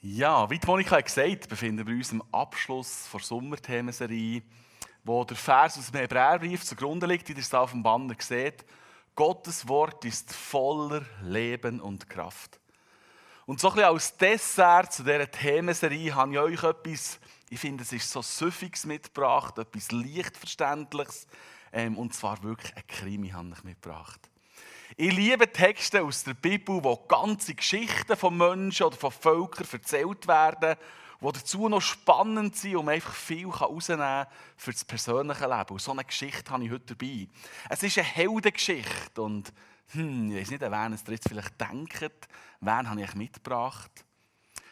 Ja, wie Monika gesagt hat, befinden wir uns am Abschluss der Sommerthemenserie, wo der Vers aus dem Hebräerbrief zugrunde liegt, wie ihr es auf dem Banner seht. Gottes Wort ist voller Leben und Kraft. Und so ein bisschen als Dessert zu dieser Themenserie habe ich euch etwas, ich finde, es ist so Süffiges mitgebracht, etwas Leichtverständliches, ähm, und zwar wirklich ein Krimi habe ich mitgebracht. Ich liebe Texte aus der Bibel, wo ganze Geschichten von Menschen oder von Völkern erzählt werden, die dazu noch spannend sind, um einfach viel herauszunehmen für das persönliche Leben. Und so eine Geschichte habe ich heute dabei. Es ist eine Heldengeschichte und hm, ich weiß nicht, an wen ihr jetzt vielleicht denkt, wen habe ich mitgebracht.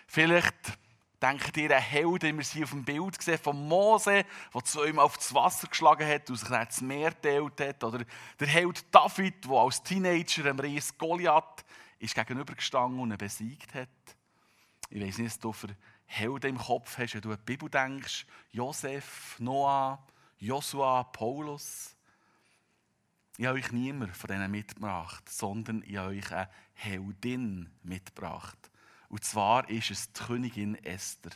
Vielleicht Denkt ihr, ein Held, den wir sie auf dem Bild gesehen von Mose, der zweimal auf das Wasser geschlagen hat und sich dann das Meer geteilt hat? Oder der Held David, der als Teenager einem Ries Goliath ist gegenübergestanden und ihn besiegt hat? Ich weiß nicht, was du für Helden im Kopf hast, wenn du an die Bibel denkst. Josef, Noah, Joshua, Paulus. Ich habe euch niemand von denen mitgebracht, sondern ich habe euch eine Heldin mitgebracht. Und zwar ist es die Königin Esther.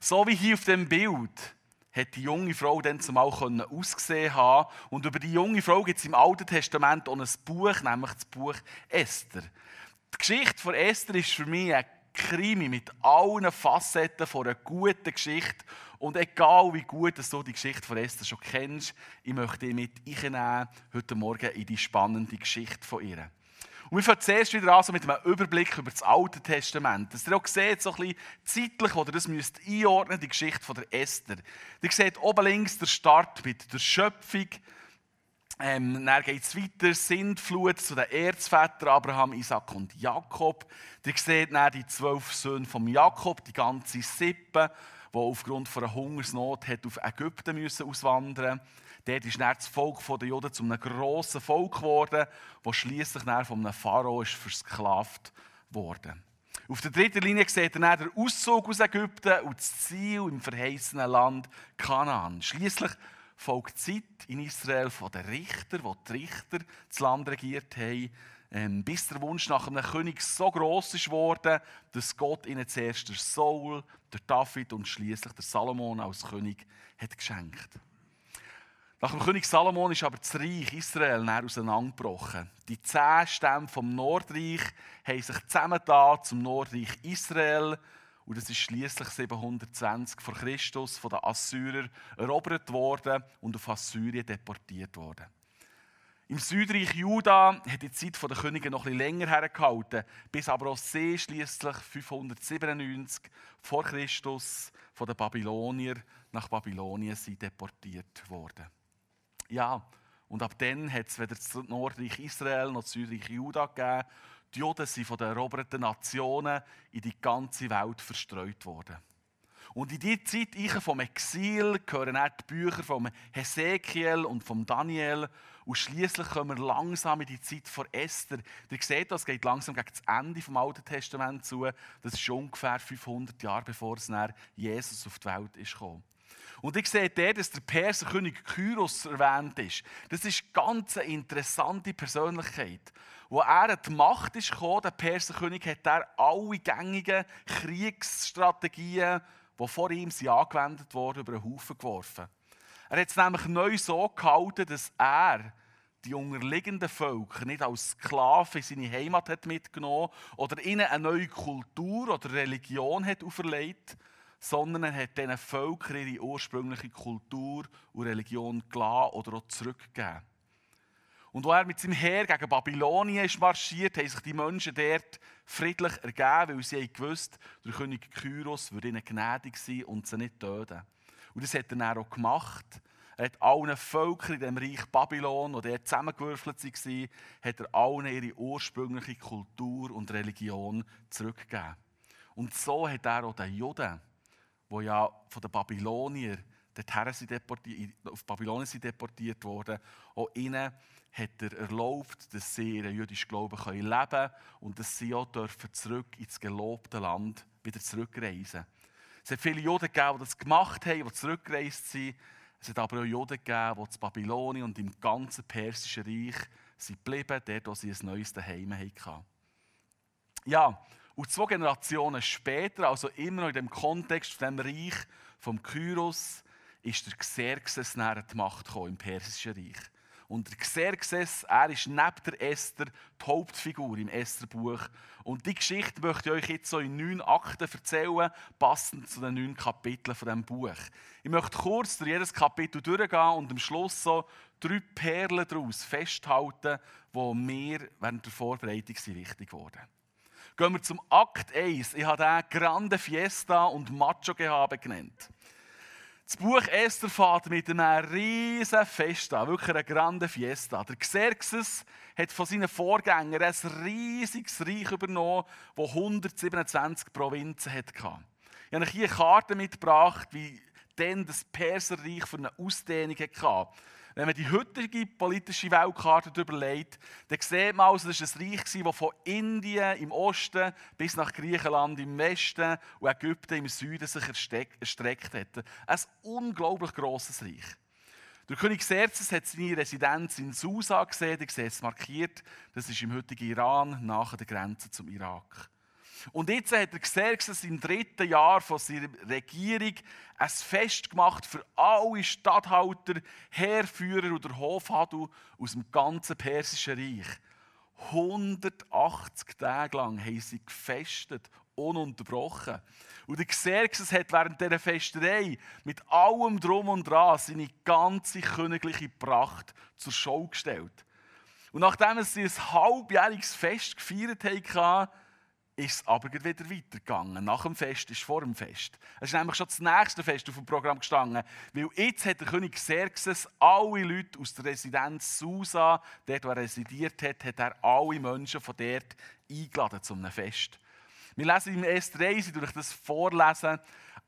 So wie hier auf dem Bild hat die junge Frau dann zumal ausgesehen haben. Und über die junge Frau gibt es im Alten Testament auch ein Buch, nämlich das Buch Esther. Die Geschichte von Esther ist für mich ein Krimi mit allen Facetten von einer guten Geschichte. Und egal wie gut du die Geschichte von Esther schon kennst, ich möchte dich mit einnehmen heute Morgen in die spannende Geschichte von ihr. Und wir fangen zuerst wieder an so mit einem Überblick über das Alte Testament. Dass ihr auch seht, so ein bisschen zeitlich, wo das müsst einordnen die Geschichte von der Esther. Ihr seht oben links der Start mit der Schöpfung. Ähm, dann geht es weiter, Sintflut zu den Erzvätern Abraham, Isaac und Jakob. Ihr seht dann die zwölf Söhne von Jakob, die ganze Sippe, die aufgrund von einer Hungersnot hat auf Ägypten müssen auswandern musste. Dort ist dann das Volk der Juden zu einem grossen Volk geworden, das schließlich von einem Pharao ist versklavt wurde. Auf der dritten Linie ihr dann den Auszug aus Ägypten und das Ziel im verheißenen Land Kanaan. Schließlich folgt die Zeit in Israel von den Richtern, wo die Richter das Land regiert haben, ähm, bis der Wunsch nach einem König so groß ist worden, dass Gott ihnen zuerst der Saul, der David und schließlich der Salomon als König hat geschenkt. Nach dem König Salomon ist aber das Reich Israel auseinandergebrochen. Die zehn Stämme vom Nordreich haben sich zusammengetan zum Nordreich Israel. Und das ist schließlich 720 vor Christus von den Assyrern erobert worden und auf Assyrien deportiert worden. Im Südreich Juda hat die Zeit der Könige noch etwas länger hergehalten, bis aber auch sie schließlich 597 vor Christus von den Babylonier nach Babylonien sind deportiert worden. Ja, und ab dann hat es weder das Nordreich Israel noch das Südreich Juda gegeben. Die Juden sind von den eroberten Nationen in die ganze Welt verstreut worden. Und in dieser Zeit vom Exil gehören auch die Bücher von Hesekiel und von Daniel. Und schließlich kommen wir langsam in die Zeit von Esther. Ihr seht, das geht langsam gegen das Ende des Alten Testaments zu. Das ist ungefähr 500 Jahre bevor es Jesus auf die Welt ist gekommen. Und ich sehe dort, dass der Perserkönig Kyros erwähnt ist. Das ist eine ganz interessante Persönlichkeit. Wo er an die Macht ist gekommen, der Perserkönig, hat er alle gängigen Kriegsstrategien, die vor ihm sind angewendet wurden, über den Haufen geworfen. Er hat es nämlich neu so gehalten, dass er die unterliegenden Völker nicht als Sklaven in seine Heimat hat mitgenommen oder ihnen eine neue Kultur oder Religion hat auferlegt, sondern er hat diesen Völkern ihre ursprüngliche Kultur und Religion gelassen oder auch zurückgegeben. Und als er mit seinem Heer gegen Babylonien ist marschiert, haben sich die Menschen dort friedlich ergeben, weil sie gewusst der König Kyros würde ihnen gnädig sein und sie nicht töten. Und das hat er dann auch gemacht. Er hat allen Völkern in dem Reich Babylon, die dort zusammengewürfelt waren, hat er allen ihre ursprüngliche Kultur und Religion zurückgegeben. Und so hat er auch den Juden wo ja von den Babyloniern sind deportiert, auf Babylonien sind deportiert worden, auch ihnen hat er erlaubt, dass sie ihren jüdischen Glauben leben können und dass sie auch dürfen zurück ins gelobte Land wieder zurückreisen. Es hat viele Juden gegeben, die das gemacht haben, die zurückgereist sind. Es hat aber auch Juden gegeben, die in Babylonien und im ganzen Persischen Reich sind geblieben, dort, wo sie ein neues Daheim hatten. Ja, Und zwei Generationen später, also immer noch in dem Kontext von dem Reich vom Kyros, ist der Xerxes näher die Macht gekommen im Persischen Reich. Und der Xerxes, er ist neben der Esther die Hauptfigur im Estherbuch. Und die Geschichte möchte ich euch jetzt so in neun Akten erzählen, passend zu den neun Kapiteln von diesem Buch. Ich möchte kurz durch jedes Kapitel durchgehen und am Schluss so drei Perlen daraus festhalten, die mir während der Vorbereitung wichtig wurden. Gehen wir zum Akt 1. Ich habe den Grande Fiesta und Macho Gehabe genannt. Das Buch Esther fährt mit einem riesen Fest an, wirklich einer grande Fiesta. Der Xerxes hat von seinen Vorgängern ein riesiges Reich übernommen, das 127 Provinzen hatte. Ich habe hier eine Karte mitgebracht, wie dann das Perserreich für eine Ausdehnung hatte. Wenn man die heutige politische Weltkarte überlegt, dann sieht man also, das war ein Reich, das von Indien im Osten bis nach Griechenland im Westen und Ägypten im Süden sich erstreckt hat. Ein unglaublich grosses Reich. Der König Xerxes hat seine Residenz in Susa gesehen, ich sehe es markiert. Das ist im heutigen Iran, nahe der Grenze zum Irak. Und jetzt hat der Xerxes im dritten Jahr von seiner Regierung ein Fest gemacht für alle Statthalter, Heerführer oder Hofhadel aus dem ganzen Persischen Reich. 180 Tage lang haben sie gefestet, ununterbrochen. Und der Xerxes hat während dieser Festerei mit allem Drum und Dran seine ganze königliche Pracht zur Show gestellt. Und nachdem sie ein halbjähriges Fest gefeiert haben, ist es aber wieder weitergegangen. Nach dem Fest ist vor dem Fest. Es ist nämlich schon das nächste Fest auf dem Programm gestanden. Weil jetzt hat der König Xerxes alle Leute aus der Residenz Susa, dort wo er residiert hat, hat er alle Menschen von dort eingeladen zu einem Fest. Wir lesen im S3, ich durch das vorlesen,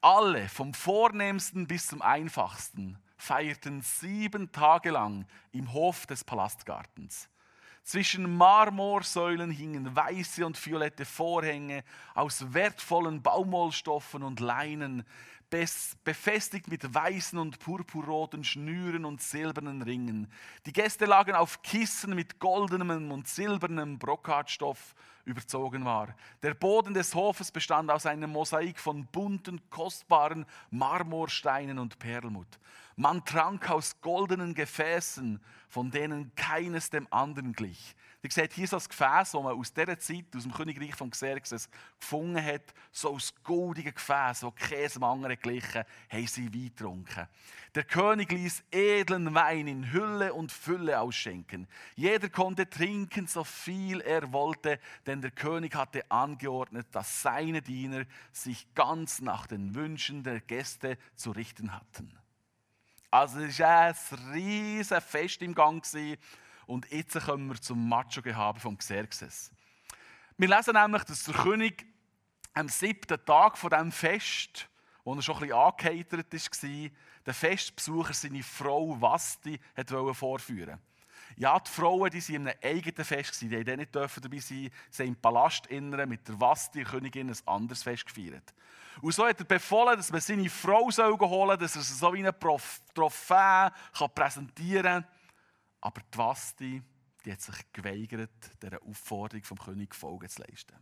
alle, vom vornehmsten bis zum einfachsten, feierten sieben Tage lang im Hof des Palastgartens. Zwischen Marmorsäulen hingen weiße und violette Vorhänge aus wertvollen Baumwollstoffen und Leinen, befestigt mit weißen und purpurroten Schnüren und silbernen Ringen. Die Gäste lagen auf Kissen mit goldenem und silbernem Brokatstoff überzogen war. Der Boden des Hofes bestand aus einem Mosaik von bunten, kostbaren Marmorsteinen und Perlmutt. Man trank aus goldenen Gefäßen, von denen keines dem anderen glich. Ihr seht hier so das Gefäß, das man aus dieser Zeit, aus dem Königreich von Xerxes, gefunden hat. So aus goldigen Gefäß, wo keinem anderen glichen, haben sie Wein getrunken. Der König ließ edlen Wein in Hülle und Fülle ausschenken. Jeder konnte trinken, so viel er wollte, denn der König hatte angeordnet, dass seine Diener sich ganz nach den Wünschen der Gäste zu richten hatten. Also es war ein riesiges Fest im Gang. Und jetzt kommen wir zum Macho-Gehabe von Xerxes. Wir lesen nämlich, dass der König am siebten Tag von diesem Fest, wo er schon ein bisschen angeheitert war, den Festbesucher seine Frau Vasti vorführen ja, die Frauen die waren in einem eigenen Fest, die durften nicht dabei sein. Sie haben im Palast mit der Vasti, der Königin, ein anderes Fest gefeiert. Und so hat er befohlen, dass man seine Frau holen soll, dass er sie so wie eine Trophäe präsentieren kann. Aber die Vasti die hat sich geweigert, dieser Aufforderung vom König Folge zu leisten.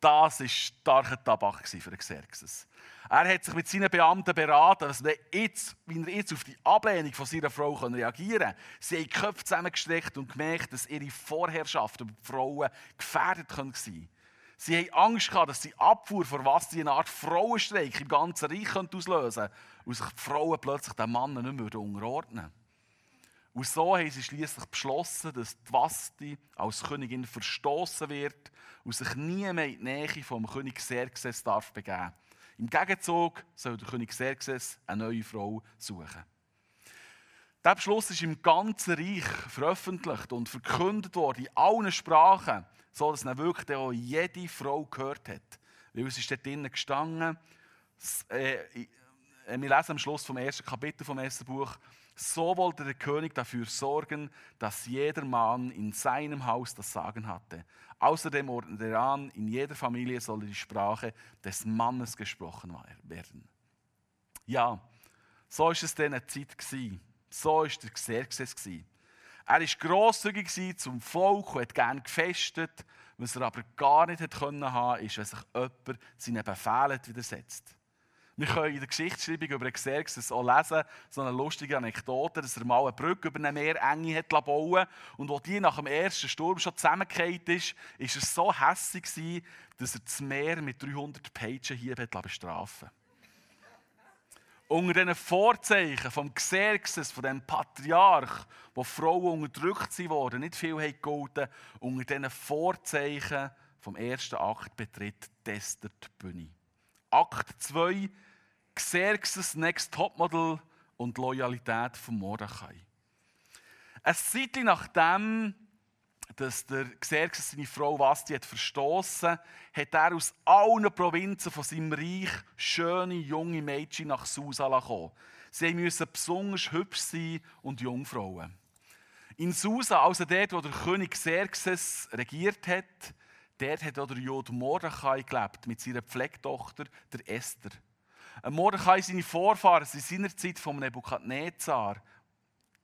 Das war starker Tabak für Xerxes. Er hat sich mit seinen Beamten beraten, dass er jetzt, wie er jetzt auf die Ablehnung von seiner Frau reagieren kann. Sie haben die Köpfe zusammengestreckt und gemerkt, dass ihre Vorherrschaft über die Frauen gefährdet sein könnte. Sie haben Angst gehabt, dass die Abfuhr vor was sie eine Art Frauenstreik im ganzen Reich auslösen könnte und sich die Frauen plötzlich den Männern nicht mehr unterordnen würden. Und so haben sie schließlich beschlossen, dass die Vasti als Königin verstoßen wird und sich nie mehr in die Nähe vom König Xerxes darf begeben. Im Gegenzug soll der König Xerxes eine neue Frau suchen. Der Beschluss ist im ganzen Reich veröffentlicht und verkündet worden, in allen Sprachen, so dass er wirklich auch jede Frau gehört hat. Weil es ist dort drinnen gestanden, äh, wir lesen am Schluss vom ersten Kapitel vom ersten Buch, so wollte der König dafür sorgen, dass jeder Mann in seinem Haus das Sagen hatte. Außerdem ordnete er an, in jeder Familie solle die Sprache des Mannes gesprochen werden. Ja, so ist es dann eine Zeit gewesen. So ist der Xerxes gewesen. Er war grosszügig zum Volk und hat gerne gefestet. Was er aber gar nicht haben konnte, ist, wenn sich jemand seinen Befehlen widersetzt. Wir können in der Geschichtsschreibung über Xerxes auch lesen, so eine lustige Anekdote, dass er mal eine Brücke über eine Meerenge hat bauen und als die nach dem ersten Sturm schon zusammengefallen ist, ist er so hässlich dass er das Meer mit 300 Peitschenhieben bestrafen Unter diesen Vorzeichen vom Xerxes, von dem Patriarch, wo Frauen unterdrückt wurden, nicht viel haben gegolten, unter diesen Vorzeichen vom ersten Akt betritt Tester die Bühne. Akt 2 Xerxes Next Topmodel und Loyalität von Mordechai. Ein Zeit nachdem dass der Xerxes seine Frau Vasti hat verstoßen, hat er aus allen Provinzen von seinem Reich schöne junge Mädchen nach Susa kommen. Sie müssen besonders hübsch sein und Jungfrauen. In Susa, also dort, wo der König Xerxes regiert hat, dort hat auch der Jod Mordechai gelebt mit seiner Pflegtochter, der Esther. Mordechai, seine Vorfahren, sind seinerzeit vom Nebukadnezar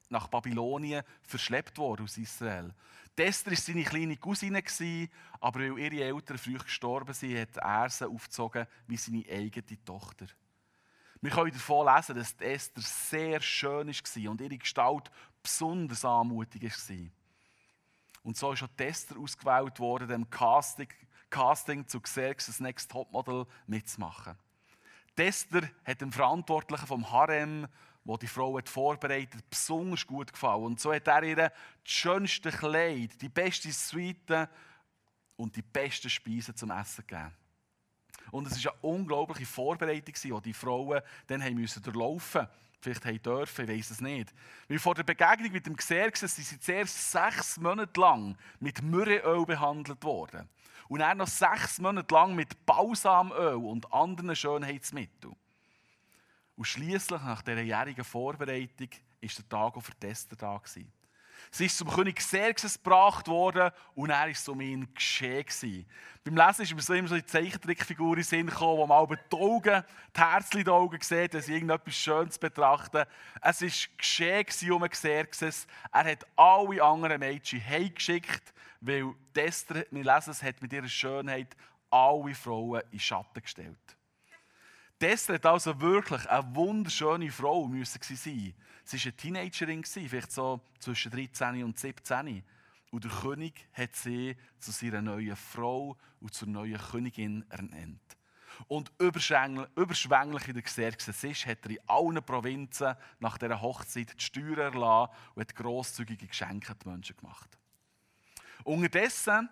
nach Babylonien verschleppt worden aus Israel. Esther war seine kleine Cousine, aber weil ihre Eltern früh gestorben sind, hat er sie aufgezogen wie seine eigene Tochter. Wir können davon lesen, dass Esther sehr schön war und ihre Gestalt besonders anmutig war. Und so ist auch Esther ausgewählt worden, dem Casting, Casting zu Xerxes Next Topmodel mitzumachen. Esther hat dem Verantwortlichen vom Harem, wo die Frau hat vorbereitet, besonders gut gefallen. Und so hat er ihr das schönste Kleid, die beste Suite und die besten Speisen zum Essen gegeben. Und es war eine unglaubliche Vorbereitung, die die Frauen dann haben müssen durchlaufen mussten. Vielleicht haben dürfen, ich weiß es nicht. Weil vor der Begegnung mit dem Xerxes sind sie zuerst sechs Monate lang mit Myrrheöl behandelt worden. Und dann noch sechs Monate lang mit Balsamöl und anderen Schönheitsmitteln. Und schließlich, nach dieser jährigen Vorbereitung, ist der Tag auch für Tester da. Gewesen. Sie ist zum König Xerxes gebracht worden und er so um ihn geschehen. Beim Lesen ist mir so immer so die Zeichentrickfigur in Sinn gekommen, wo man aber die Augen, die Herzchen in den Augen sieht, wenn sie irgendetwas Schönes betrachten. Es war geschehen um Xerxes. Er hat alle anderen Mädchen heimgeschickt, weil Esther, wir lesen es, hat mit ihrer Schönheit alle Frauen in Schatten gestellt. Esther hat also wirklich eine wunderschöne Frau müssen sein. Sie war eine Teenagerin, vielleicht so zwischen 13 und 17. Und der König hat sie zu seiner neuen Frau und zur neuen Königin ernannt. Und überschwänglich in der Xerxes ist, hat er in allen Provinzen nach dieser Hochzeit die Steuern erlassen und hat grosszügige Geschenke den Menschen gemacht. Unterdessen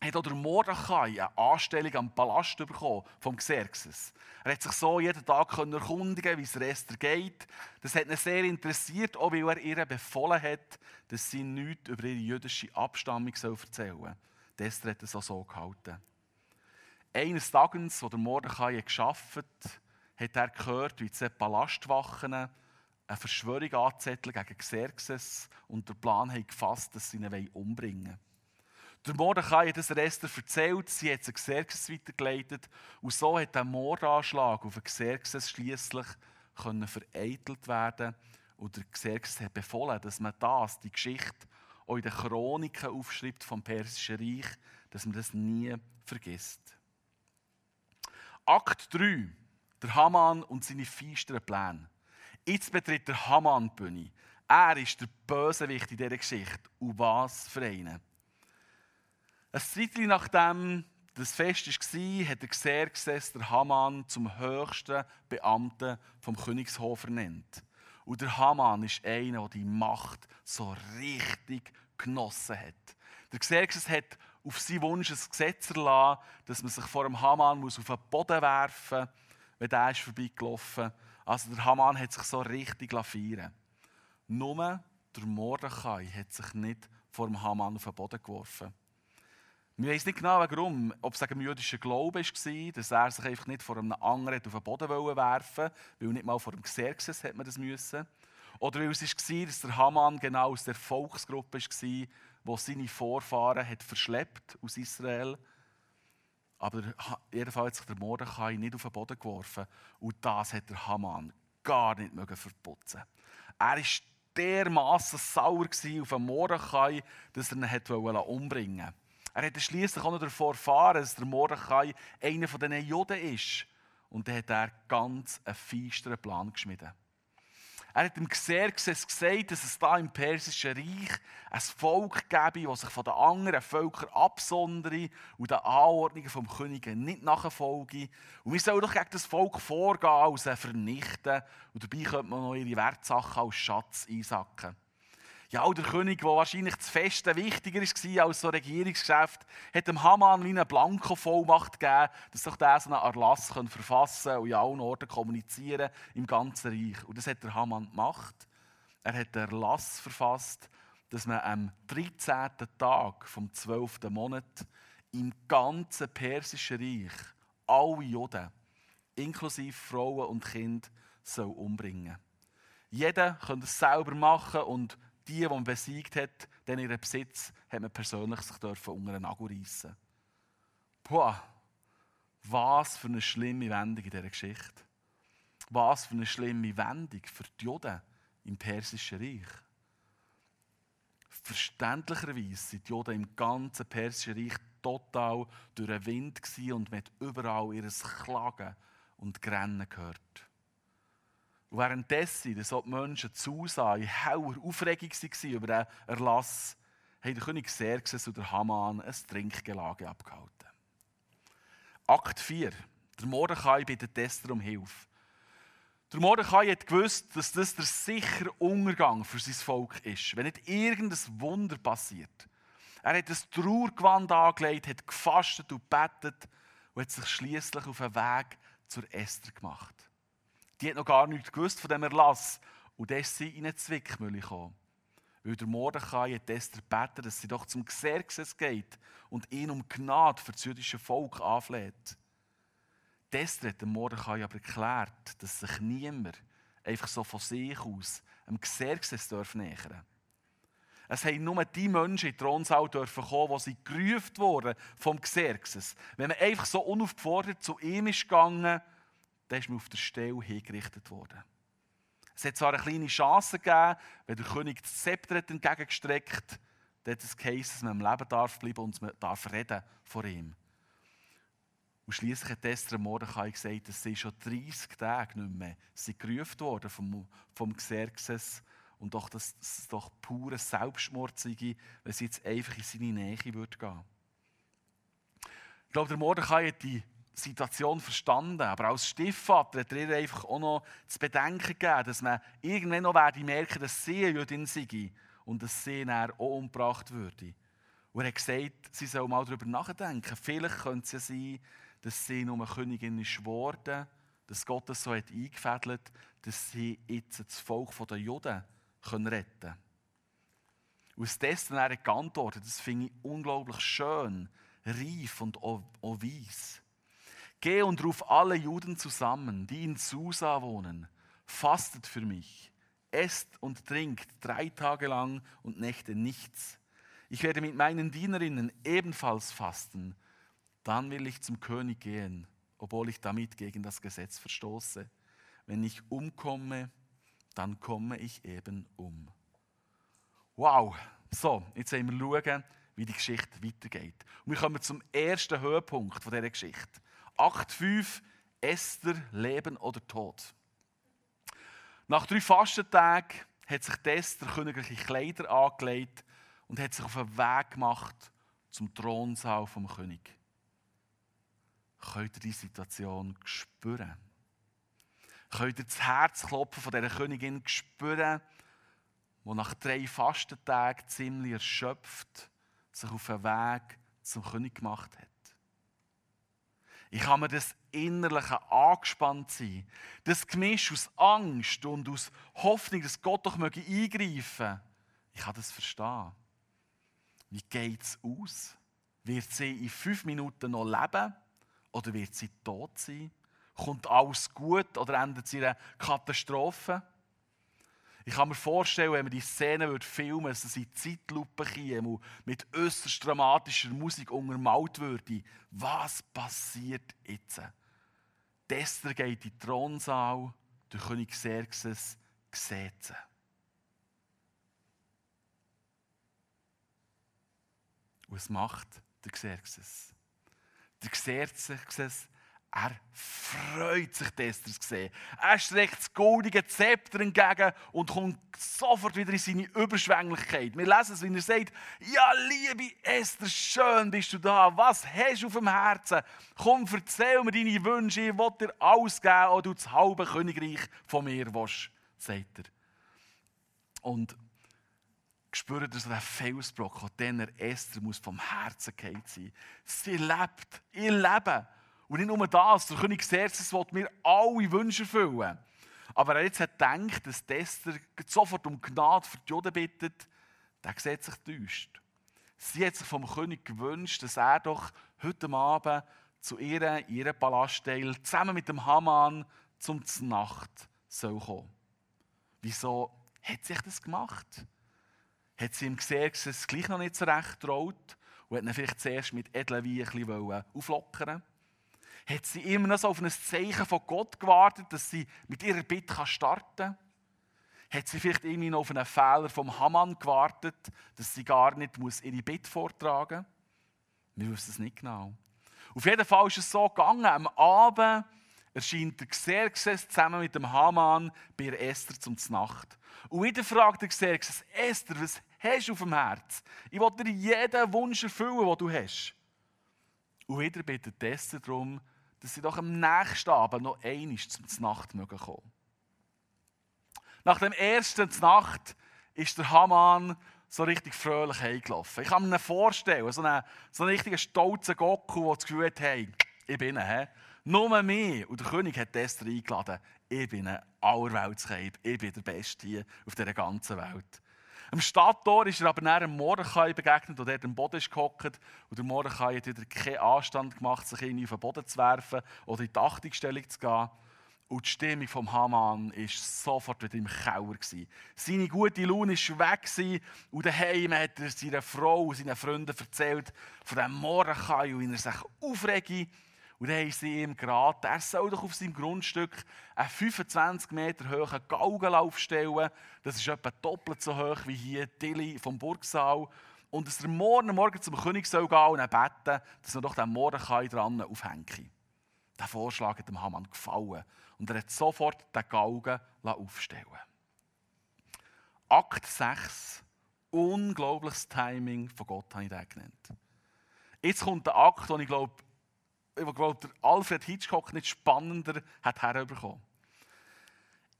hat auch der Mordechai eine Anstellung am Palast bekommen vom Xerxes. Er hat sich so jeden Tag erkundigen wie es Esther geht. Das hat ihn sehr interessiert, auch weil er ihr befohlen hat, dass sie nichts über ihre jüdische Abstammung erzählen soll. Esther hat es auch so gehalten. Eines Tages, als der Mordechai geschafft hat, hat er gehört, wie zwei Palastwachen eine Verschwörung anzetteln gegen Xerxes und der Plan hat gefasst, dass sie ihn umbringen wollen. Der Mordechai hat das Esther erzählt, sie hat es Xerxes weitergeleitet und so hat der Mordanschlag auf Xerxes schließlich vereitelt werden und der Xerxes hat befohlen, dass man das, die Geschichte, auch in den Chroniken aufschreibt vom Persischen Reich, dass man das nie vergisst. Akt 3. Der Haman und seine feisteren Pläne. Jetzt betritt der Haman die Bühne. Er ist der Bösewicht in dieser Geschichte. Und was für einen. Ein Zeitchen nachdem das Fest war, hat der Xerxes der Haman zum höchsten Beamten vom Königshof ernannt. Und der Haman ist einer, der die Macht so richtig genossen hat. Der Xerxes hat auf seinen Wunsch ein Gesetz erlassen, dass man sich vor dem Haman auf den Boden werfen muss, wenn der ist vorbeigelaufen Also der Haman hat sich so richtig feiern Nur der Mordechai hat sich nicht vor dem Haman auf den Boden geworfen. Wir wissen nicht genau warum, ob es ein jüdischer Glaube war, dass er sich einfach nicht vor einem anderen auf den Boden werfen wollte, weil nicht mal vor dem Xerxes hat man das müssen. Oder weil es war, dass der Haman genau aus der Volksgruppe war, wo seine Vorfahren hat verschleppt aus Israel. Aber jedenfalls hat sich der Mordechai nicht auf den Boden geworfen. Und das hat der Haman gar nicht verputzen Er war dermaßen sauer auf den Mordechai, dass er ihn umbringen wollte. Er hat schließlich auch noch davor erfahren, dass der Mordechai einer von diesen Juden ist. Und dann hat er ganz einen feisteren Plan geschmiedet. Er hat dem Xerxes gesagt, dass es da im Persischen Reich ein Volk gäbe, das sich von den anderen Völkern absondere und den Anordnungen vom König nicht nachfolge. Und wir sollen doch gegen das Volk vorgehen sie vernichten. Und dabei könnte man noch ihre Wertsachen als Schatz einsacken. Ja, der König, der wahrscheinlich das Feste wichtiger war als so ein Regierungsgeschäft, hat dem Haman wie eine Blanko-Vollmacht gegeben, dass sich der so einen Erlass verfassen und in allen Orten kommunizieren im ganzen Reich. Und das hat der Haman gemacht. Er hat den Erlass verfasst, dass man am 13. Tag vom 12. Monat im ganzen Persischen Reich alle Juden, inklusive Frauen und Kinder, soll umbringen. Jeder könnte es selber machen und die, die man besiegt hat, dann ihren Besitz, hat man persönlich sich dürfen unter den Nagel reissen. Boah, was für eine schlimme Wendung in dieser Geschichte. Was für eine schlimme Wendung für die Juden im Persischen Reich. Verständlicherweise sind die Juden im ganzen Persischen Reich total durch den Wind und man hat überall ihr Klagen und Grennen gehört. Und währenddessen, dass die Menschen zusahen, in heller Aufregung waren über den Erlass, haben der König Xerxes und der Haman ein Trinkgelage abgehalten. Akt 4. Der Mordechai bittet Esther um Hilfe. Der Mordechai hat gewusst, dass das der sichere Untergang für sein Volk ist, wenn nicht irgendein Wunder passiert. Er hat ein Trauergewand angelegt, hat gefastet und betet und hat sich schließlich auf den Weg zur Esther gemacht. Die hat noch gar nichts gewusst von dem Erlass. Und dann ist sie in eine Zwickmühle gekommen. Weil der Mordechai hat Esther gebeten, dass sie doch zum Xerxes geht und ihn um Gnade für das jüdische Volk anfleht. Esther hat dem Mordechai aber erklärt, dass sich niemand einfach so von sich aus dem Xerxes nähern Es haben nur die Menschen in den Thronsaal kommen, wo sie gerufen wurden vom Xerxes. Wenn man einfach so unaufgefordert zu ihm ist gegangen, dann ist man auf der Stelle hingerichtet worden. Es hat zwar eine kleine Chance gegeben, wenn der König das Zepter entgegengestreckt dann hat es dass man im Leben darf bleiben und man darf reden vor ihm. Und schließlich hat Esther Mordechai gesagt, dass sie schon 30 Tage nicht mehr sind gerufen worden vom, vom Xerxes und doch, dass es doch pure Selbstmord sei, wenn sie jetzt einfach in seine Nähe gehen würde. Ich glaube, der Mordechai hat die Situation verstanden. Aber als Stiefvater hat er ihr einfach auch noch zu bedenken gegeben, dass man irgendwann noch werde merken, dass sie eine Jüdin sei und dass sie dann auch umgebracht würde. Und er hat gesagt, sie soll mal darüber nachdenken. Vielleicht könnte es ja sein, dass sie nur Königin ist geworden, dass Gott es so hat eingefädelt, dass sie jetzt das Volk der Juden retten können. Aus dessen er geantwortet, das finde ich unglaublich schön, reif und auch, weiss. Geh und ruf alle Juden zusammen, die in Susa wohnen. Fastet für mich. Esst und trinkt drei Tage lang und Nächte nichts. Ich werde mit meinen Dienerinnen ebenfalls fasten. Dann will ich zum König gehen, obwohl ich damit gegen das Gesetz verstoße. Wenn ich umkomme, dann komme ich eben um. Wow! So, jetzt wollen wir schauen, wie die Geschichte weitergeht. Und wir kommen zum ersten Höhepunkt dieser Geschichte. Akt 5, Esther, Leben oder Tod. Nach drei Fastentagen hat sich Esther königliche Kleider angelegt und hat sich auf den Weg gemacht zum Thronsaal vom König. Könnt ihr die Situation spüren? Könnt ihr das Herzklopfen von dieser Königin spüren, die nach drei Fastentagen ziemlich erschöpft sich auf den Weg zum König gemacht hat? Ich habe mir das innerliche angespannt sein. Das Gemisch aus Angst und aus Hoffnung, dass Gott doch möge eingreifen Ich kann das verstehen. Wie geht es aus? Wird sie in fünf Minuten noch leben oder wird sie tot sein? Kommt alles gut oder endet sie in einer Katastrophe? Ich kann mir vorstellen, wenn man die Szene filmen würde, dass es in Zeitlupe käme und mit äußerst dramatischer Musik untermalt würde. Was passiert jetzt? Dester geht in die Thronsaal, der König Xerxes sieht sie. Und was macht der Xerxes. Der Xerxes er freut sich, das zu sehen. Er streckt das goldige Zepter entgegen und kommt sofort wieder in seine Überschwänglichkeit. Wir lesen es, wie er sagt, ja, liebe Esther, schön bist du da. Was hast du auf dem Herzen? Komm, erzähl mir deine Wünsche. Ich will dir alles geben, was du das halbe Königreich von mir willst, sagt er. Und spürt er so den Felsbrock, den er Esther muss vom Herzen gehen sein. Sie lebt, ihr Leben und nicht nur das, der König Xerxes will mir alle Wünsche erfüllen. Aber er jetzt hat gedacht, dass Esther sofort um Gnade für die Juden bittet, der sieht sich täuscht. Sie hat sich vom König gewünscht, dass er doch heute Abend zu ihr, in ihren Palastteil, zusammen mit dem Haman zum Nacht soll kommen. Wieso hat sich das gemacht? Hat sie ihm Xerxes gleich noch nicht so recht traut und hat ihn vielleicht zuerst mit edlen Wein auflockern hat sie immer noch so auf ein Zeichen von Gott gewartet, dass sie mit ihrer Bitte starten kann? Hat sie vielleicht irgendwie noch auf einen Fehler vom Hamann gewartet, dass sie gar nicht muss ihre Bitte vortragen muss? Wir wissen es nicht genau. Auf jeden Fall ist es so gegangen. Am Abend erscheint der Xerxes zusammen mit dem Haman bei Esther zum Nacht. Und wieder fragt der Xerxes, Esther, was hast du auf dem Herz? Ich will dir jeden Wunsch erfüllen, den du hast. Und wieder bittet Esther darum, dass sie doch am nächsten Abend noch einmal zum Nacht kommen mögen. Nach dem ersten Nacht ist der Haman so richtig fröhlich heimgelaufen. Ich kann mir vorstellen, so einen, so einen richtigen stolzen Goku, der das Gefühl hat, hey, ich bin he? nur mehr. Und der König hat Esther eingeladen, ich bin ein Allerweltskeib, ich bin der Beste hier auf dieser ganzen Welt. Am Stadttor ist er aber nach einem Mordechai begegnet, der dort am Boden ist gehockt. Und der Mordechai hat wieder keinen Anstand gemacht, sich irgendwie auf den Boden zu werfen oder in die Achtungsstellung zu gehen. Und die Stimmung vom Haman war sofort wieder im Keller. Seine gute Laune war weg. Und daheim hat er seiner Frau und seinen Freunden erzählt von diesem Mordechai und wie er sich aufregt. Und dann haben sie ihm geraten, er soll doch auf seinem Grundstück einen 25 Meter hohen Galgen aufstellen. Das ist etwa doppelt so hoch wie hier Tilly vom Burgsaal. Und dass er morgen, morgen zum König soll gehen und beten, dass er doch den Mordechai dran aufhängt. Der Vorschlag hat dem Hamann gefallen. Und er hat sofort den Galgen aufstellen Akt 6. Unglaubliches Timing von Gott habe ich den genannt. Jetzt kommt der Akt, den ich glaube, ich glaube, Alfred Hitchcock nicht spannender hat herbekommen.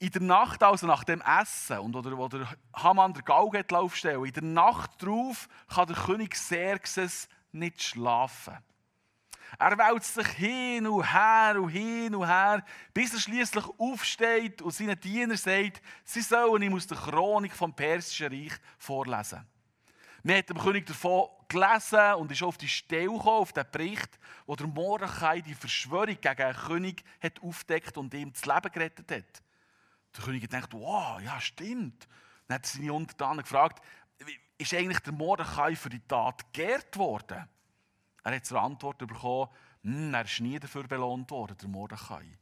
In der Nacht, also nach dem Essen, und oder, wo der Haman der Galget aufstellen, in der Nacht darauf kann der König Xerxes nicht schlafen. Er wälzt sich hin und her und hin und her, bis er schließlich aufsteht und seinen Diener sagt, sie sollen ihm aus der Chronik vom Persischen Reich vorlesen. Man hat dem König davon gelesen und ist auf die Stelle gekommen, auf den Bericht, wo der Mordechai die Verschwörung gegen den König hat aufdeckt und ihm das Leben gerettet hat. Der König hat gedacht, wow, ja stimmt. Dann hat er seine Untertanen gefragt, ist eigentlich der Mordechai für die Tat geehrt worden? Er hat zur Antwort bekommen, hm, er ist nie dafür belohnt worden, der Mordechai.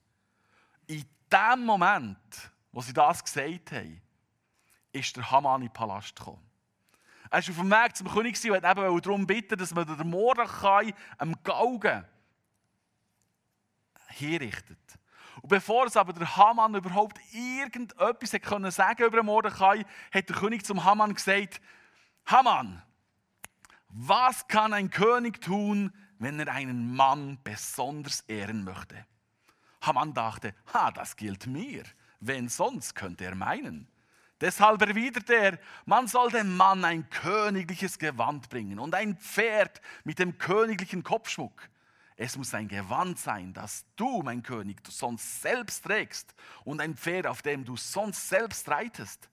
In dem Moment, wo sie das gesagt haben, ist der Haman in den Palast gekommen. Er ist auf dem Weg zum König und hat eben darum bitten, dass man den Mordechai am Galgen hinrichtet. Und bevor es aber der Haman überhaupt irgendetwas hat können sagen über Mordechai, hat der König zum Haman gesagt, Haman, was kann ein König tun, wenn er einen Mann besonders ehren möchte? Haman dachte, ha, das gilt mir. Wen sonst könnte er meinen? Deshalb erwidert er, man soll dem Mann ein königliches Gewand bringen und ein Pferd mit dem königlichen Kopfschmuck. Es muss ein Gewand sein, das du, mein König, sonst selbst trägst und ein Pferd, auf dem du sonst selbst reitest.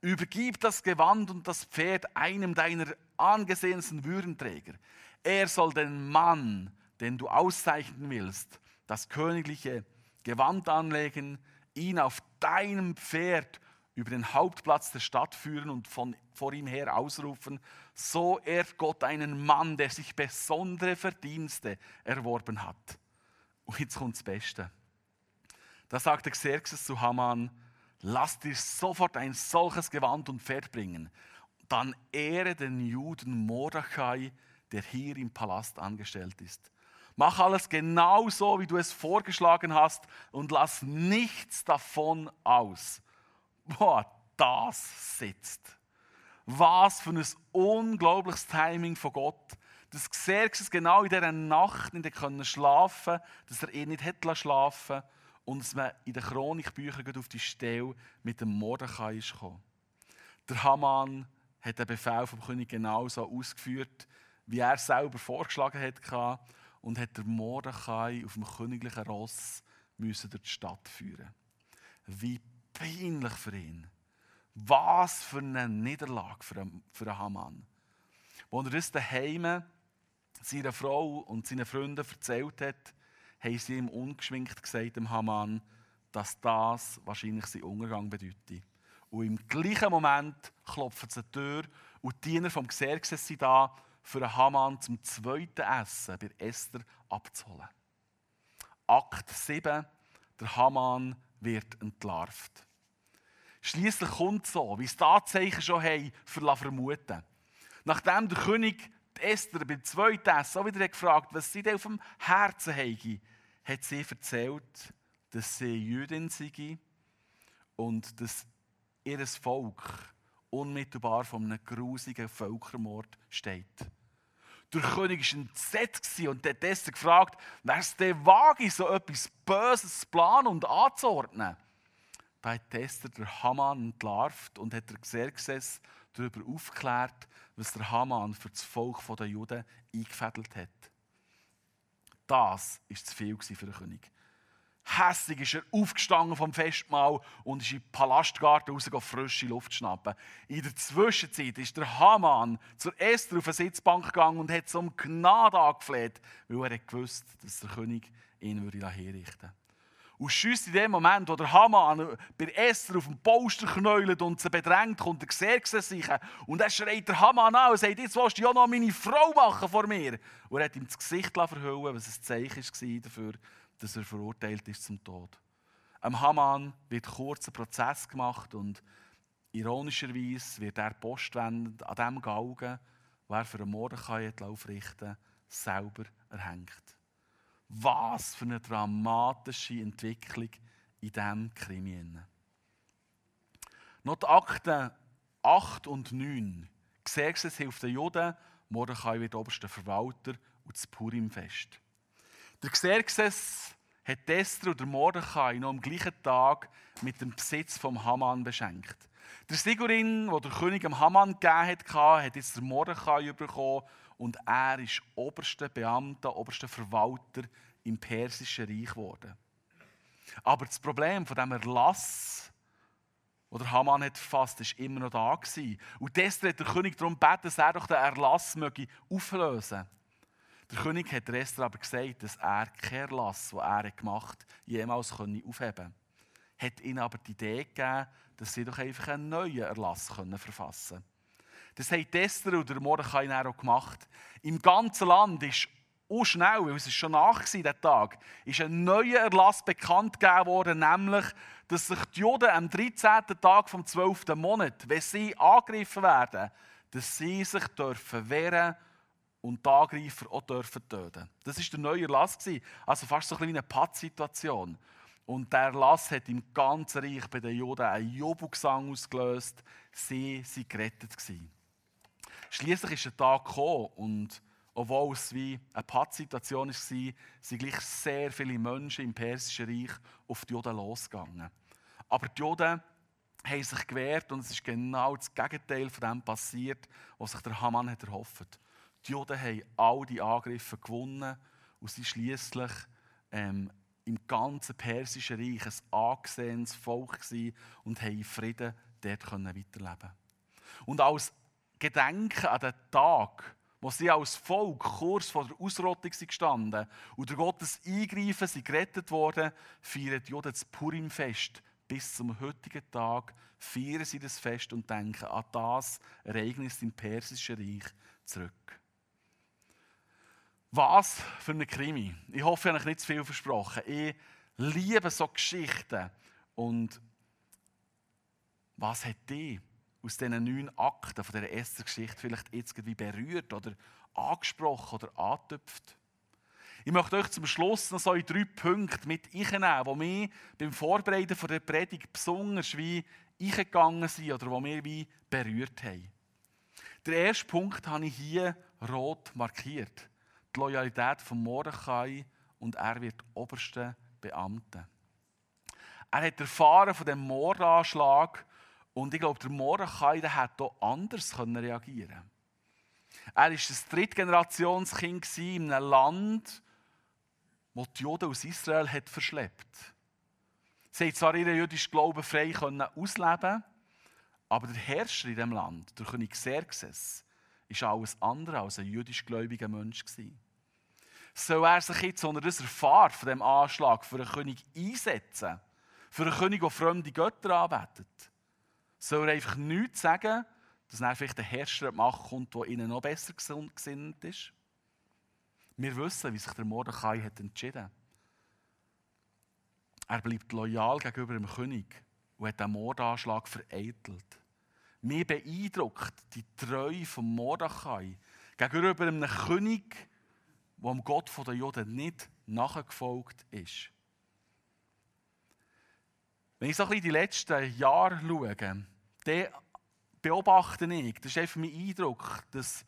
Übergib das Gewand und das Pferd einem deiner angesehensten Würdenträger. Er soll den Mann, den du auszeichnen willst, das königliche Gewand anlegen, ihn auf deinem Pferd über den Hauptplatz der Stadt führen und von, vor ihm her ausrufen, so ehrt Gott einen Mann, der sich besondere Verdienste erworben hat. Und jetzt kommt das Beste. Da sagte Xerxes zu Haman, lass dir sofort ein solches Gewand und Pferd bringen. Dann ehre den Juden Mordechai, der hier im Palast angestellt ist. Mach alles genau so, wie du es vorgeschlagen hast und lass nichts davon aus. Boah, das sitzt. Was für ein unglaubliches Timing von Gott. Dass Xerxes genau in dieser Nacht nicht können schlafen dass er ihn nicht hätte schlafen und dass man in den Chronikbüchern auf die Stelle mit dem Mordechai gekommen. Der Haman hat den Befehl vom König genauso ausgeführt, wie er selber vorgeschlagen hat und hat der Mordechai auf dem königlichen Ross durch die Stadt führen. Wie peinlich für ihn. Was für eine Niederlage für einen, für einen Haman. Als er das daheim seiner Frau und seinen Freunden erzählt hat, haben sie ihm ungeschminkt gesagt, dem Haman, dass das wahrscheinlich sein Untergang bedeutet. Und im gleichen Moment klopfen sie die Tür und die Diener vom Xerxes sind da, für einen Haman zum zweiten Essen bei Esther abzuholen. Akt 7, der Haman wird entlarvt. Schließlich kommt so, wie es Tatsachen schon haben, für vermuten. Nachdem der König Esther beim zweiten Essen auch wieder gefragt was sie auf dem Herzen habe, hat sie erzählt, dass sie Jüdin sei und dass ihr Volk unmittelbar von einem grusigen Völkermord steht. Der König war entsetzt und hat Esther gefragt, wer es denn wage, so etwas Böses zu planen und anzuordnen. Da hat Esther der Haman entlarvt und hat der Xerxes darüber aufgeklärt, was der Haman für das Volk der Juden eingefädelt hat. Das war zu viel für den König. Hässig ist er aufgestanden vom Festmahl und ist in den Palastgarten raus frische Luft schnappen. In der Zwischenzeit ist der Haman zur Esther auf eine Sitzbank gegangen und hat um Gnade angefleht, weil er gewusst dass der König ihn herrichten würde. Und schüss in dem Moment, wo der Haman bei Esther auf dem Polster knäult und sie bedrängt, kommt der Xerxes sich und er schreit der Haman an und sagt, jetzt willst du ja noch meine Frau machen vor mir. Und er hat ihm das Gesicht verhüllen was ein Zeichen war dafür, dass er verurteilt ist zum Tod. Am Haman wird kurz ein Prozess gemacht und ironischerweise wird er postwendend an dem Galgen, wer für einen Mordechai aufrichten selber erhängt. Was für eine dramatische Entwicklung in diesem Krimi. Noch die Akten 8 und 9. Xerxes hilft den Juden, Mordechai wird oberster Verwalter und das Purimfest. Der Xerxes hat Esther und Mordechai noch am gleichen Tag mit dem Besitz vom Haman beschenkt. Der Sigurin, wo der König am Haman gegeben hat, hat jetzt der Mordechai bekommen und er ist oberster Beamter, oberster Verwalter im Persischen Reich geworden. Aber das Problem von dem Erlass, den der Haman hat verfasst, ist immer noch da gewesen. Und deshalb hat der König darum gebeten, dass er doch den Erlass möge auflösen. Der König hat Esther aber gesagt, dass er keinen Erlass, den er gemacht hat, jemals aufheben konnte. Hat ihnen aber die Idee gegeben, dass sie doch einfach einen neuen Erlass verfassen können. Das haben Esther und der Mordechai auch gemacht. Im ganzen Land ist auch schnell, weil es schon nach dieser Tag, ist ein neuer Erlass bekannt gegeben worden, nämlich, dass sich die Juden am 13. Tag vom 12. Monat, wenn sie angegriffen werden, dass sie sich dürfen wehren und die Angreifer auch dürfen töten. Das war der neue Erlass. Also fast so ein eine Pattsituation. Und der Erlass hat im ganzen Reich bei den Juden einen Jubelgesang ausgelöst. Sie waren gerettet. Schließlich ist der Tag gekommen und obwohl es wie eine Pattsituation war, sind gleich sehr viele Menschen im Persischen Reich auf die Juden losgegangen. Aber die Juden haben sich gewehrt und es ist genau das Gegenteil von dem passiert, was sich der Haman hat erhofft. Die Juden haben all die Angriffe gewonnen und sind schließlich ähm, im ganzen Persischen Reich ein angesehenes Volk und haben in Frieden dort weiterleben Und als Gedenken an den Tag, wo sie als Volk kurz vor der Ausrottung gestanden und durch Gottes Eingreifen sind gerettet worden, feiern die Juden das Purimfest. Bis zum heutigen Tag feiern sie das Fest und denken an das Ereignis im Persischen Reich zurück. Was für ein Krimi. Ich hoffe, ich habe euch nicht zu viel versprochen. Ich liebe so Geschichten. Und was hat dich aus diesen neun Akten von dieser ersten Geschichte vielleicht jetzt wie berührt oder angesprochen oder angetüpft. Ich möchte euch zum Schluss noch so in drei Punkte mit einnehmen, die mich beim Vorbereiten der Predigt besonders wie eingegangen sind oder die mich wie berührt haben. Der erste Punkt habe ich hier rot markiert. Die Loyalität von Mordechai und er wird oberste Beamte. Er hat erfahren von dem Mordanschlag und ich glaube, der Mordechai der hat auch anders reagieren. Er war ein Drittgenerationskind in einem Land, wo die Juden aus Israel hat verschleppt. Sie haben zwar ihren jüdischen Glauben frei ausleben aber der Herrscher in diesem Land, der König Xerxes, war alles andere als ein jüdisch-gläubiger Mensch. Soll er sich jetzt, wenn er das erfahrt von dem Anschlag, für einen König einsetzen? Für einen König, der fremde Götter anbetet? Soll er einfach nichts sagen, dass er vielleicht der Herrscher Macht kommt, der ihnen noch besser gesinnt ist? Wir wissen, wie sich der Mordechai hat entschieden Er bleibt loyal gegenüber dem König und hat den Mordanschlag vereitelt. Mir beeindruckt die Treue von Mordechai gegenüber einem König, der dem Gott der Juden nicht nachgefolgt ist. Wenn ich so ein bisschen die letzten Jahre schaue, dann beobachte ich, das ist einfach mein Eindruck, dass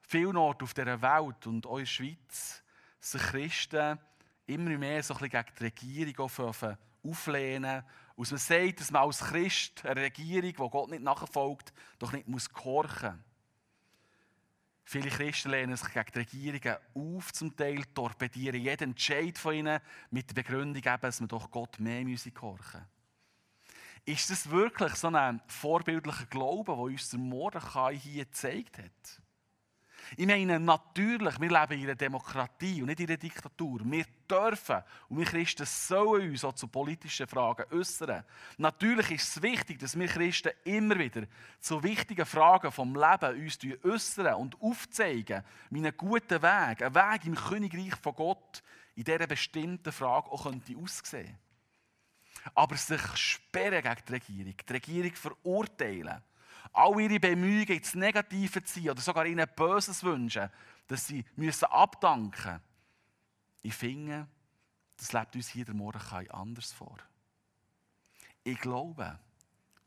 vielen Orten auf dieser Welt und auch in der Schweiz sich Christen immer mehr so ein bisschen gegen die Regierung auflehnen. Und man sagt, dass man als Christ eine Regierung, die Gott nicht nachfolgt, doch nicht muss gehorchen Viele Christen lehnen sich gegen die Regierungen auf, zum Teil torpedieren jeden Entscheid von ihnen mit der Begründung, dass man doch Gott mehr gehorchen müsse. Ist das wirklich so ein vorbildlicher Glaube, den uns der Mordechai hier gezeigt hat? Ich meine, natürlich, wir leben in einer Demokratie und nicht in einer Diktatur. Wir dürfen und wir Christen sollen uns auch zu politischen Fragen äußern. Natürlich ist es wichtig, dass wir Christen immer wieder zu wichtigen Fragen vom Leben uns äußern und aufzeigen, wie einen guten Weg, ein Weg im Königreich von Gott in dieser bestimmten Frage auch könnte aussehen Aber sich sperren gegen die Regierung, die Regierung verurteilen, all ihre Bemühungen ins Negative ziehen oder sogar ihnen Böses wünschen, dass sie müssen abdanken müssen. Ich finde, das lebt uns hier der Mordechai anders vor. Ich glaube,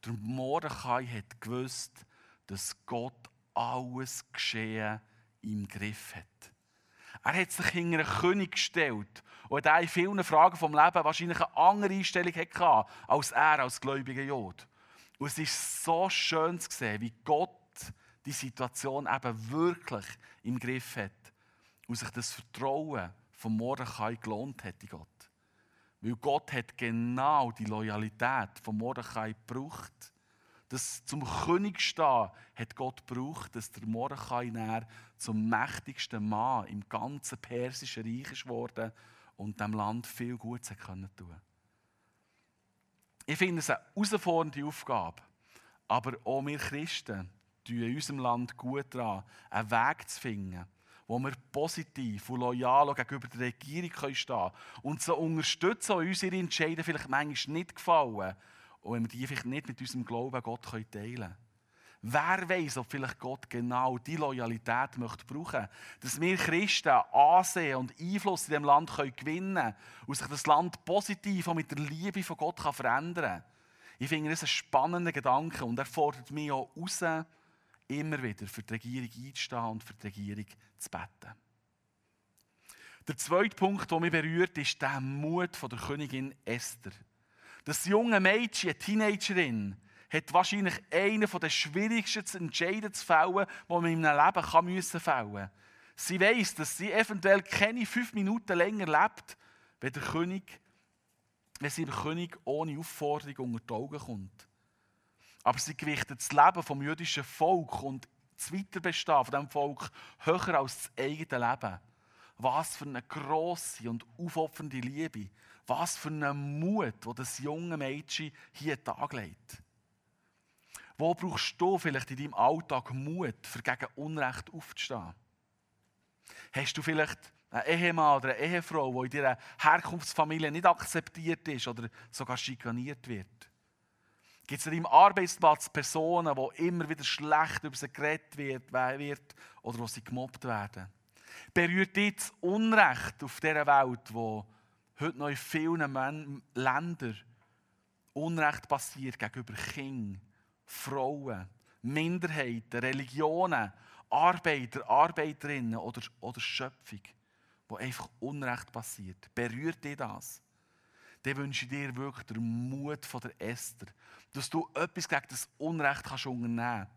der Mordechai hat gewusst, dass Gott alles Geschehen im Griff hat. Er hat sich hinter einen König gestellt und hat in vielen Fragen vom Leben wahrscheinlich eine andere Einstellung hatte, als er als gläubiger Jod. Und es ist so schön zu sehen, wie Gott die Situation eben wirklich im Griff hat. Und sich das Vertrauen von Mordechai gelohnt hat in Gott. Weil Gott hat genau die Loyalität von Mordechai gebraucht. Das zum König stehen hat Gott gebraucht, dass der Mordechai näher zum mächtigsten Mann im ganzen persischen Reich ist worden und dem Land viel Gutes tun können ich finde es eine herausfordernde Aufgabe. Aber auch wir Christen tun in unserem Land gut daran, einen Weg zu finden, wo wir positiv und loyal gegenüber der Regierung stehen können und so unterstützen, und unsere Entscheidungen vielleicht manchmal nicht gefallen und wenn wir die vielleicht nicht mit unserem Glauben an Gott teilen können. Wer weiß, ob vielleicht Gott genau diese Loyalität möchte brauchen dass wir Christen Ansehen und Einfluss in diesem Land können gewinnen und sich das Land positiv auch mit der Liebe von Gott kann verändern kann. Ich finde das einen spannenden Gedanke und er fordert mich auch raus, immer wieder für die Regierung einzustehen und für die Regierung zu beten. Der zweite Punkt, der mich berührt, ist der Mut von der Königin Esther. Das junge Mädchen, eine Teenagerin, hat wahrscheinlich einen der schwierigsten Entscheidungen zu fällen, die man in einem Leben kann müssen fällen Sie weiß, dass sie eventuell keine fünf Minuten länger lebt, wenn, der König, wenn sie dem König ohne Aufforderung unter die Augen kommt. Aber sie gewichtet das Leben vom jüdischen Volk und das Weiterbestehen von diesem Volk höher als das eigene Leben. Was für eine grosse und aufopfernde Liebe. Was für einen Mut, wo das junge Mädchen hier taglegt. Wo brauchst du vielleicht in deinem Alltag Mut, für gegen Unrecht aufzustehen? Hast du vielleicht einen Ehemann oder eine Ehefrau, die in deiner Herkunftsfamilie nicht akzeptiert ist oder sogar schikaniert wird? Gibt es an deinem Arbeitsplatz Personen, wo immer wieder schlecht über sie geredet wird, wird oder wo sie gemobbt werden? Berührt dich das Unrecht auf dieser Welt, wo heute noch in vielen Ländern Unrecht passiert gegenüber Kindern, Frauen, Minderheiten, Religionen, Arbeiter, Arbeiterinnen oder, oder Schöpfung, wo einfach Unrecht passiert. Berührt dich das? Dann wünsche ich dir wirklich den Mut von der Esther, dass du etwas gegen das Unrecht kannst unternehmen kannst.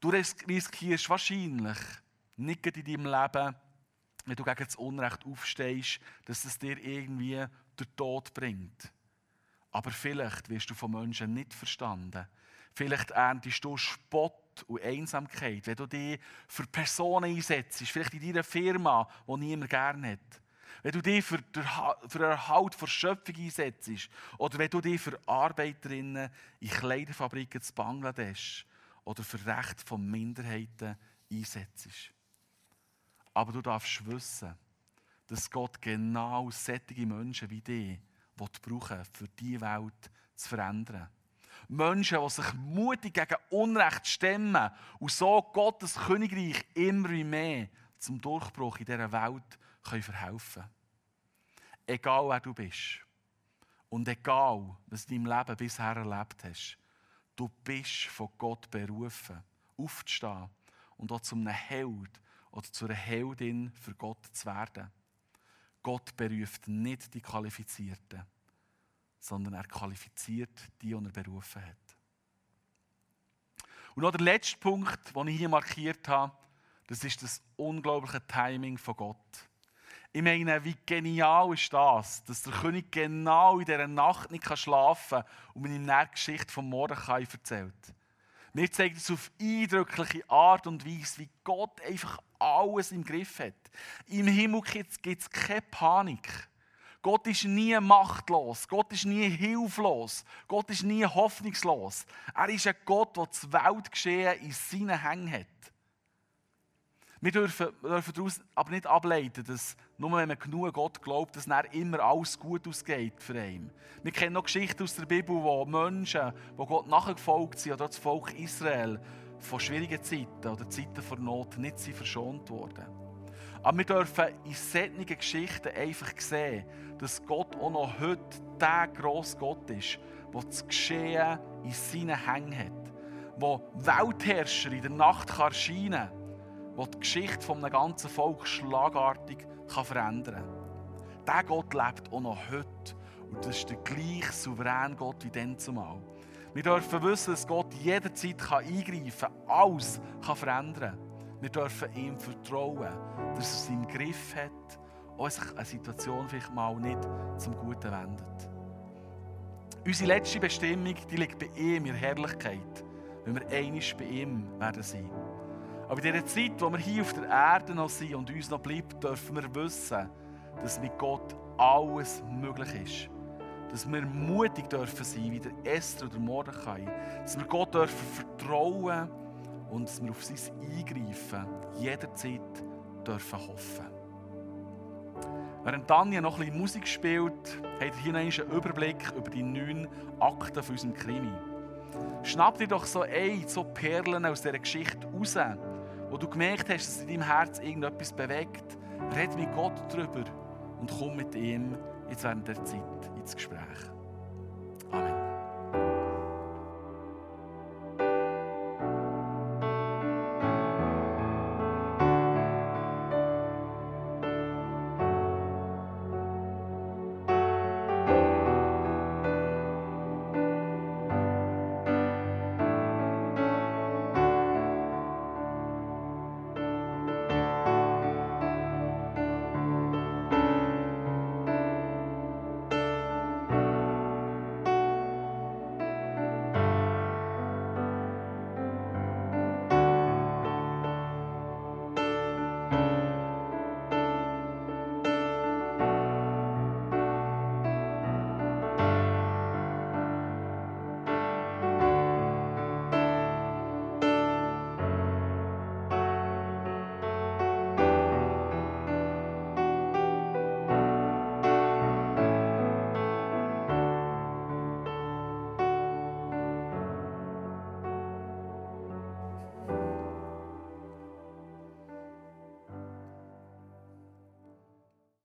Du riskierst wahrscheinlich nicht in deinem Leben, wenn du gegen das Unrecht aufstehst, dass es dir irgendwie den Tod bringt. Aber vielleicht wirst du von Menschen nicht verstanden. Vielleicht erntest du Spott und Einsamkeit, wenn du dich für Personen einsetzt, vielleicht in deiner Firma, die niemand gerne hat. Wenn du dich für den Erhalt der Schöpfung einsetzt oder wenn du dich für Arbeiterinnen in Kleiderfabriken in Bangladesch oder für Recht von Minderheiten einsetzt. Aber du darfst wissen, dass Gott genau solche Menschen wie dich brauchen für diese Welt zu verändern. Menschen, die sich mutig gegen Unrecht stemmen und so Gottes Königreich immer mehr zum Durchbruch in dieser Welt können verhelfen können. Egal wer du bist und egal, was du deinem Leben bisher erlebt hast, du bist von Gott berufen, aufzustehen und auch zum Held oder zu einer Heldin für Gott zu werden. Gott beruft nicht die Qualifizierten, sondern er qualifiziert die, die er berufen hat. Und noch der letzte Punkt, den ich hier markiert habe, das ist das unglaubliche Timing von Gott. Ich meine, wie genial ist das, dass der König genau in dieser Nacht nicht schlafen kann und mir die Geschichte von Mordechai erzählt. Mir zeigt es auf eindrückliche Art und Weise, wie Gott einfach alles im Griff hat. Im Himmel gibt es keine Panik. Gott ist nie machtlos. Gott ist nie hilflos. Gott ist nie hoffnungslos. Er ist ein Gott, der das Weltgeschehen in seinen Händen hat. Wir dürfen, dürfen daraus aber nicht ableiten, dass nur wenn man genug Gott glaubt, dass dann immer alles gut ausgeht für ihn. Wir kennen noch Geschichten aus der Bibel, wo Menschen, die Gott nachgefolgt sind, oder das Volk Israel, von schwierigen Zeiten oder Zeiten von Not nicht sind verschont worden. Aber wir dürfen in solchen Geschichten einfach sehen, dass Gott auch noch heute der grosse Gott ist, der das Geschehen in seinen Händen hat, der Weltherrscher in der Nacht erscheinen kann der die Geschichte von einem ganzen Volk schlagartig kann verändern kann. Dieser Gott lebt auch noch heute. Und das ist der gleiche souveräne Gott wie dann zumal. Wir dürfen wissen, dass Gott jederzeit eingreifen kann, alles kann verändern kann. Wir dürfen ihm vertrauen, dass er es im Griff hat, auch sich eine Situation vielleicht mal nicht zum Guten wendet. Unsere letzte Bestimmung die liegt bei ihm in Herrlichkeit, wenn wir einig bei ihm werden sein. Aber in dieser Zeit, wo wir hier auf der Erde noch sind und uns noch bleibt, dürfen wir wissen, dass mit Gott alles möglich ist. Dass wir mutig dürfen sein, wie der Esther oder Mordechai. Dass wir Gott dürfen vertrauen und dass wir auf sein Eingreifen jederzeit dürfen hoffen. Während Tanja noch ein bisschen Musik spielt, habt ihr hier einen Überblick über die neun Akten von unserem Krimi. Schnapp dir doch so ein, so Perlen aus dieser Geschichte raus wo du gemerkt hast, dass in deinem Herz irgendetwas bewegt, red mit Gott darüber und komm mit ihm jetzt während der Zeit ins Gespräch.